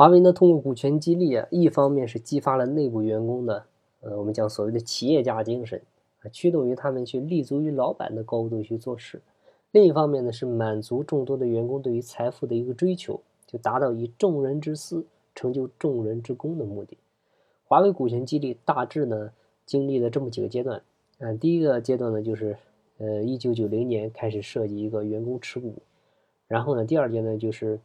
华为呢，通过股权激励啊，一方面是激发了内部员工的，呃，我们讲所谓的企业家精神啊，驱动于他们去立足于老板的高度去做事；另一方面呢，是满足众多的员工对于财富的一个追求，就达到以众人之私成就众人之功的目的。华为股权激励大致呢，经历了这么几个阶段啊，第一个阶段呢，就是呃，一九九零年开始设计一个员工持股，然后呢，第二阶段就是。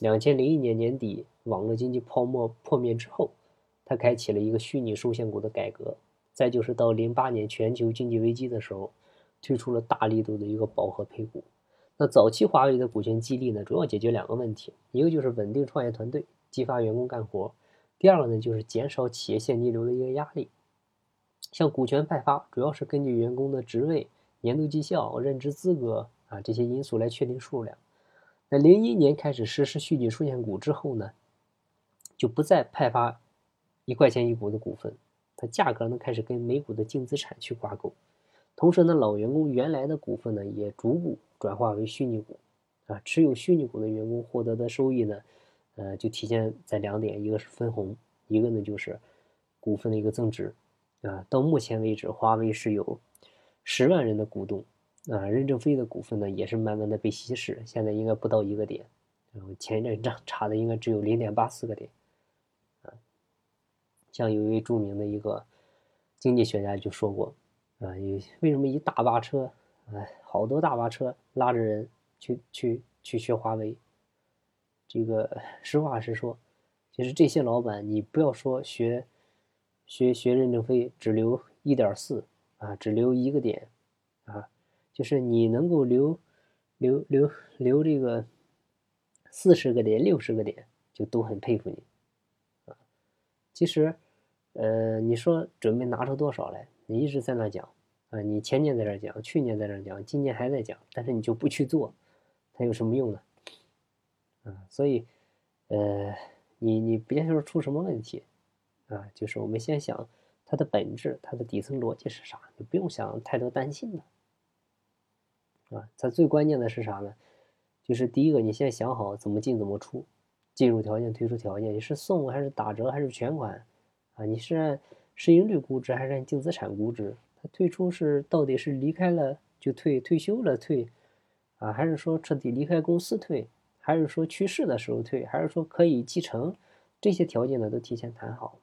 两千零一年年底，网络经济泡沫破灭之后，他开启了一个虚拟受限股的改革。再就是到零八年全球经济危机的时候，推出了大力度的一个饱和配股。那早期华为的股权激励呢，主要解决两个问题：一个就是稳定创业团队，激发员工干活；第二个呢，就是减少企业现金流的一个压力。像股权派发，主要是根据员工的职位、年度绩效、任职资格啊这些因素来确定数量。那零一年开始实施虚拟出现股之后呢，就不再派发一块钱一股的股份，它价格呢开始跟每股的净资产去挂钩，同时呢，老员工原来的股份呢也逐步转化为虚拟股，啊，持有虚拟股的员工获得的收益呢，呃，就体现在两点，一个是分红，一个呢就是股份的一个增值，啊，到目前为止，华为是有十万人的股东。啊，任正非的股份呢，也是慢慢的被稀释，现在应该不到一个点，然后前一阵查查的应该只有零点八四个点，啊，像有一位著名的一个经济学家就说过，啊，有为什么一大巴车，啊，好多大巴车拉着人去去去学华为，这个实话实说，其实这些老板，你不要说学学学任正非只留一点四啊，只留一个点，啊。就是你能够留，留留留这个四十个点、六十个点，就都很佩服你，啊，其实，呃，你说准备拿出多少来？你一直在那讲，啊，你前年在这讲，去年在这讲，今年还在讲，但是你就不去做，它有什么用呢？啊，所以，呃，你你别说出什么问题，啊，就是我们先想它的本质，它的底层逻辑是啥，你不用想太多担心的。啊，它最关键的是啥呢？就是第一个，你先想好怎么进怎么出，进入条件、退出条件，你是送还是打折还是全款？啊，你是按市盈率估值还是按净资产估值？它退出是到底是离开了就退，退休了退，啊，还是说彻底离开公司退，还是说去世的时候退，还是说可以继承？这些条件呢都提前谈好。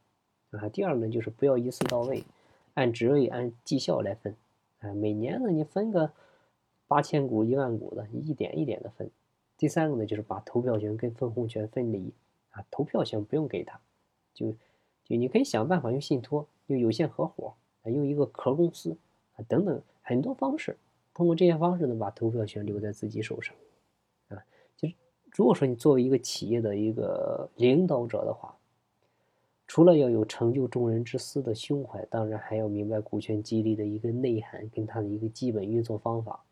啊，第二呢就是不要一次到位，按职位按绩效来分。啊，每年呢你分个。八千股、一万股的，一点一点的分。第三个呢，就是把投票权跟分红权分离啊，投票权不用给他，就就你可以想办法用信托、用有限合伙啊，用一个壳公司啊等等很多方式，通过这些方式呢，把投票权留在自己手上啊。就是如果说你作为一个企业的一个领导者的话，除了要有成就众人之私的胸怀，当然还要明白股权激励的一个内涵跟它的一个基本运作方法。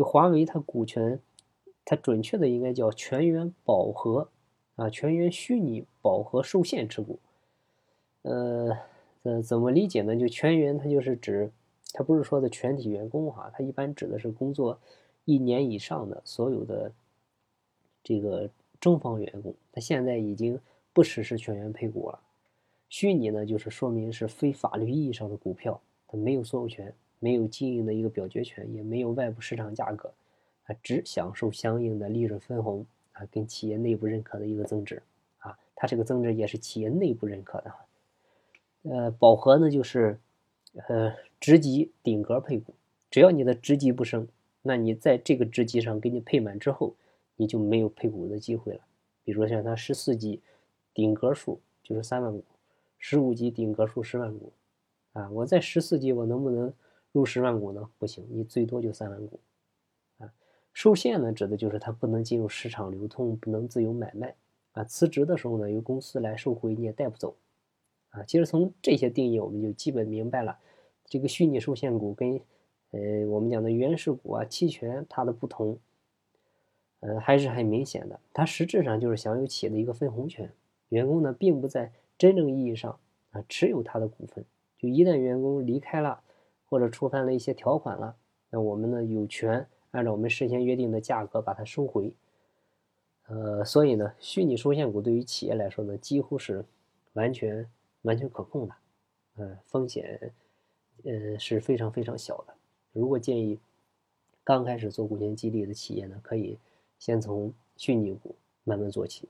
就华为它股权，它准确的应该叫全员饱和啊，全员虚拟饱和受限持股。呃，呃，怎么理解呢？就全员它就是指，它不是说的全体员工哈，它一般指的是工作一年以上的所有的这个正方员工。它现在已经不实施全员配股了。虚拟呢，就是说明是非法律意义上的股票，它没有所有权。没有经营的一个表决权，也没有外部市场价格，啊，只享受相应的利润分红啊，跟企业内部认可的一个增值啊，它这个增值也是企业内部认可的。呃，饱和呢就是，呃，职级顶格配股，只要你的职级不升，那你在这个职级上给你配满之后，你就没有配股的机会了。比如说像它十四级顶格数就是三万股，十五级顶格数十万股，啊，我在十四级我能不能？入十万股呢？不行，你最多就三万股，啊，受限呢，指的就是它不能进入市场流通，不能自由买卖，啊，辞职的时候呢，由公司来收回，你也带不走，啊，其实从这些定义，我们就基本明白了，这个虚拟受限股跟，呃，我们讲的原始股啊、期权它的不同，呃，还是很明显的，它实质上就是享有企业的一个分红权，员工呢，并不在真正意义上啊持有他的股份，就一旦员工离开了。或者触犯了一些条款了，那我们呢有权按照我们事先约定的价格把它收回，呃，所以呢，虚拟收现股对于企业来说呢，几乎是完全完全可控的，呃，风险呃是非常非常小的。如果建议刚开始做股权激励的企业呢，可以先从虚拟股慢慢做起。